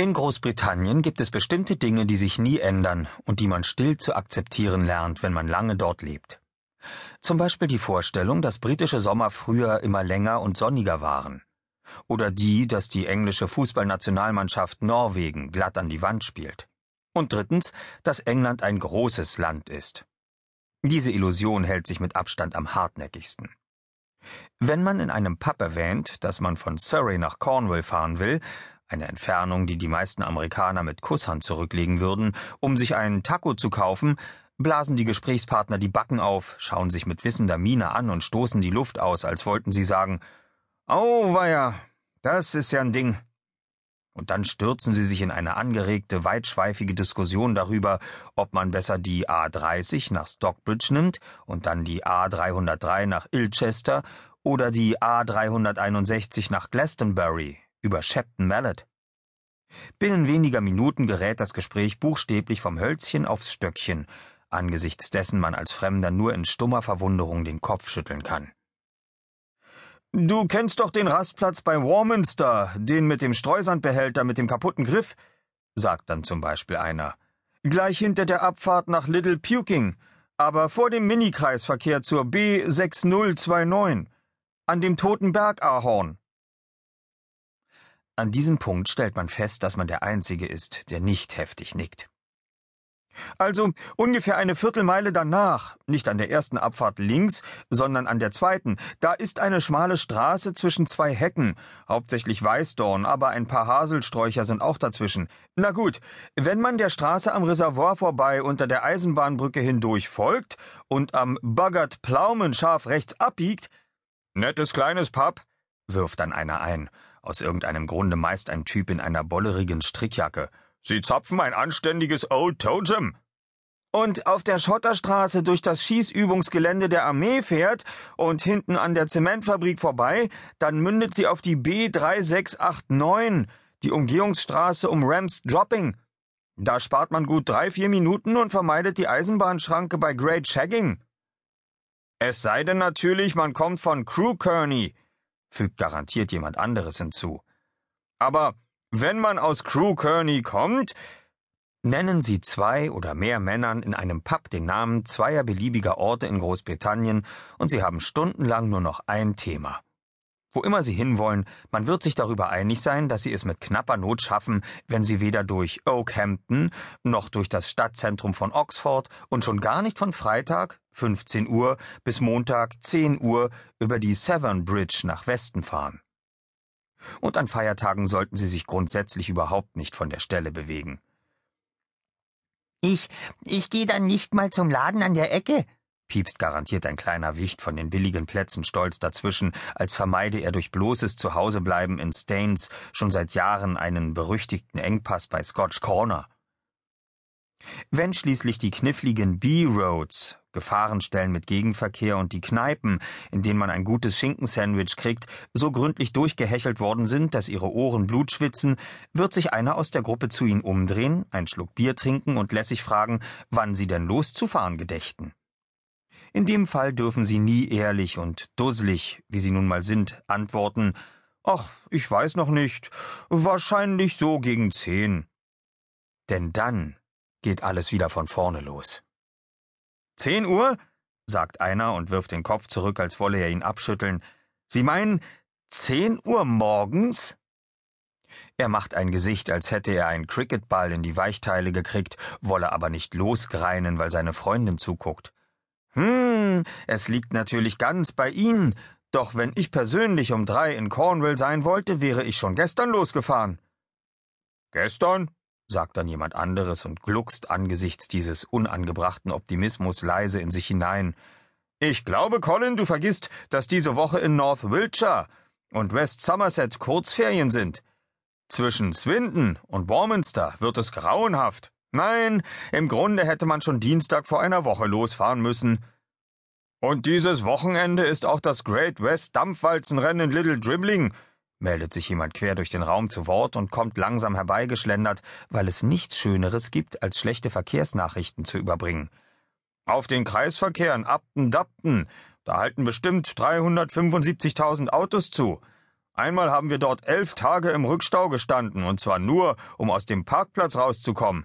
In Großbritannien gibt es bestimmte Dinge, die sich nie ändern und die man still zu akzeptieren lernt, wenn man lange dort lebt. Zum Beispiel die Vorstellung, dass britische Sommer früher immer länger und sonniger waren. Oder die, dass die englische Fußballnationalmannschaft Norwegen glatt an die Wand spielt. Und drittens, dass England ein großes Land ist. Diese Illusion hält sich mit Abstand am hartnäckigsten. Wenn man in einem Pub erwähnt, dass man von Surrey nach Cornwall fahren will, eine Entfernung, die die meisten Amerikaner mit Kusshand zurücklegen würden, um sich einen Taco zu kaufen, blasen die Gesprächspartner die Backen auf, schauen sich mit wissender Miene an und stoßen die Luft aus, als wollten sie sagen, Auweia, das ist ja ein Ding. Und dann stürzen sie sich in eine angeregte, weitschweifige Diskussion darüber, ob man besser die A30 nach Stockbridge nimmt und dann die A303 nach Ilchester oder die A361 nach Glastonbury, über Shepton Mallet. Binnen weniger Minuten gerät das Gespräch buchstäblich vom Hölzchen aufs Stöckchen, angesichts dessen man als Fremder nur in stummer Verwunderung den Kopf schütteln kann. Du kennst doch den Rastplatz bei Warminster, den mit dem Streusandbehälter mit dem kaputten Griff, sagt dann zum Beispiel einer. Gleich hinter der Abfahrt nach Little Puking, aber vor dem Minikreisverkehr zur B6029, an dem Toten Bergahorn. An diesem Punkt stellt man fest, dass man der Einzige ist, der nicht heftig nickt. Also ungefähr eine Viertelmeile danach, nicht an der ersten Abfahrt links, sondern an der zweiten, da ist eine schmale Straße zwischen zwei Hecken, hauptsächlich Weißdorn, aber ein paar Haselsträucher sind auch dazwischen. Na gut, wenn man der Straße am Reservoir vorbei unter der Eisenbahnbrücke hindurch folgt und am Baggert Plaumen scharf rechts abbiegt, nettes kleines Pub, wirft dann einer ein aus irgendeinem Grunde meist ein Typ in einer bollerigen Strickjacke. Sie zapfen ein anständiges Old Totem. Und auf der Schotterstraße durch das Schießübungsgelände der Armee fährt und hinten an der Zementfabrik vorbei, dann mündet sie auf die B3689, die Umgehungsstraße um Rams Dropping. Da spart man gut drei, vier Minuten und vermeidet die Eisenbahnschranke bei Great Shagging. Es sei denn natürlich, man kommt von Crew Kearney, fügt garantiert jemand anderes hinzu. Aber wenn man aus Crew Kearney kommt, nennen Sie zwei oder mehr Männern in einem Pub den Namen zweier beliebiger Orte in Großbritannien und Sie haben stundenlang nur noch ein Thema. Wo immer Sie hinwollen, man wird sich darüber einig sein, dass Sie es mit knapper Not schaffen, wenn Sie weder durch Oakhampton noch durch das Stadtzentrum von Oxford und schon gar nicht von Freitag, 15 Uhr, bis Montag, 10 Uhr, über die Severn Bridge nach Westen fahren. Und an Feiertagen sollten Sie sich grundsätzlich überhaupt nicht von der Stelle bewegen. Ich, ich gehe dann nicht mal zum Laden an der Ecke, piepst garantiert ein kleiner Wicht von den billigen Plätzen stolz dazwischen, als vermeide er durch bloßes Zuhausebleiben in Staines schon seit Jahren einen berüchtigten Engpass bei Scotch Corner. Wenn schließlich die kniffligen B-Roads, Gefahrenstellen mit Gegenverkehr und die Kneipen, in denen man ein gutes Schinkensandwich kriegt, so gründlich durchgehechelt worden sind, dass ihre Ohren Blut schwitzen, wird sich einer aus der Gruppe zu ihnen umdrehen, einen Schluck Bier trinken und lässig fragen, wann sie denn loszufahren gedächten. In dem Fall dürfen Sie nie ehrlich und dusselig, wie Sie nun mal sind, antworten Ach, ich weiß noch nicht, wahrscheinlich so gegen zehn. Denn dann geht alles wieder von vorne los. Zehn Uhr? sagt einer und wirft den Kopf zurück, als wolle er ihn abschütteln. Sie meinen zehn Uhr morgens? Er macht ein Gesicht, als hätte er einen Cricketball in die Weichteile gekriegt, wolle aber nicht losgreinen, weil seine Freundin zuguckt. Hm, es liegt natürlich ganz bei Ihnen. Doch wenn ich persönlich um drei in Cornwall sein wollte, wäre ich schon gestern losgefahren. Gestern? sagt dann jemand anderes und gluckst angesichts dieses unangebrachten Optimismus leise in sich hinein. Ich glaube, Colin, du vergisst, dass diese Woche in North Wiltshire und West Somerset Kurzferien sind. Zwischen Swindon und Warminster wird es grauenhaft. Nein, im Grunde hätte man schon Dienstag vor einer Woche losfahren müssen. Und dieses Wochenende ist auch das Great West Dampfwalzenrennen in Little Dribbling, meldet sich jemand quer durch den Raum zu Wort und kommt langsam herbeigeschlendert, weil es nichts Schöneres gibt, als schlechte Verkehrsnachrichten zu überbringen. Auf den Kreisverkehren Abten-Dapten, da halten bestimmt 375.000 Autos zu. Einmal haben wir dort elf Tage im Rückstau gestanden, und zwar nur, um aus dem Parkplatz rauszukommen.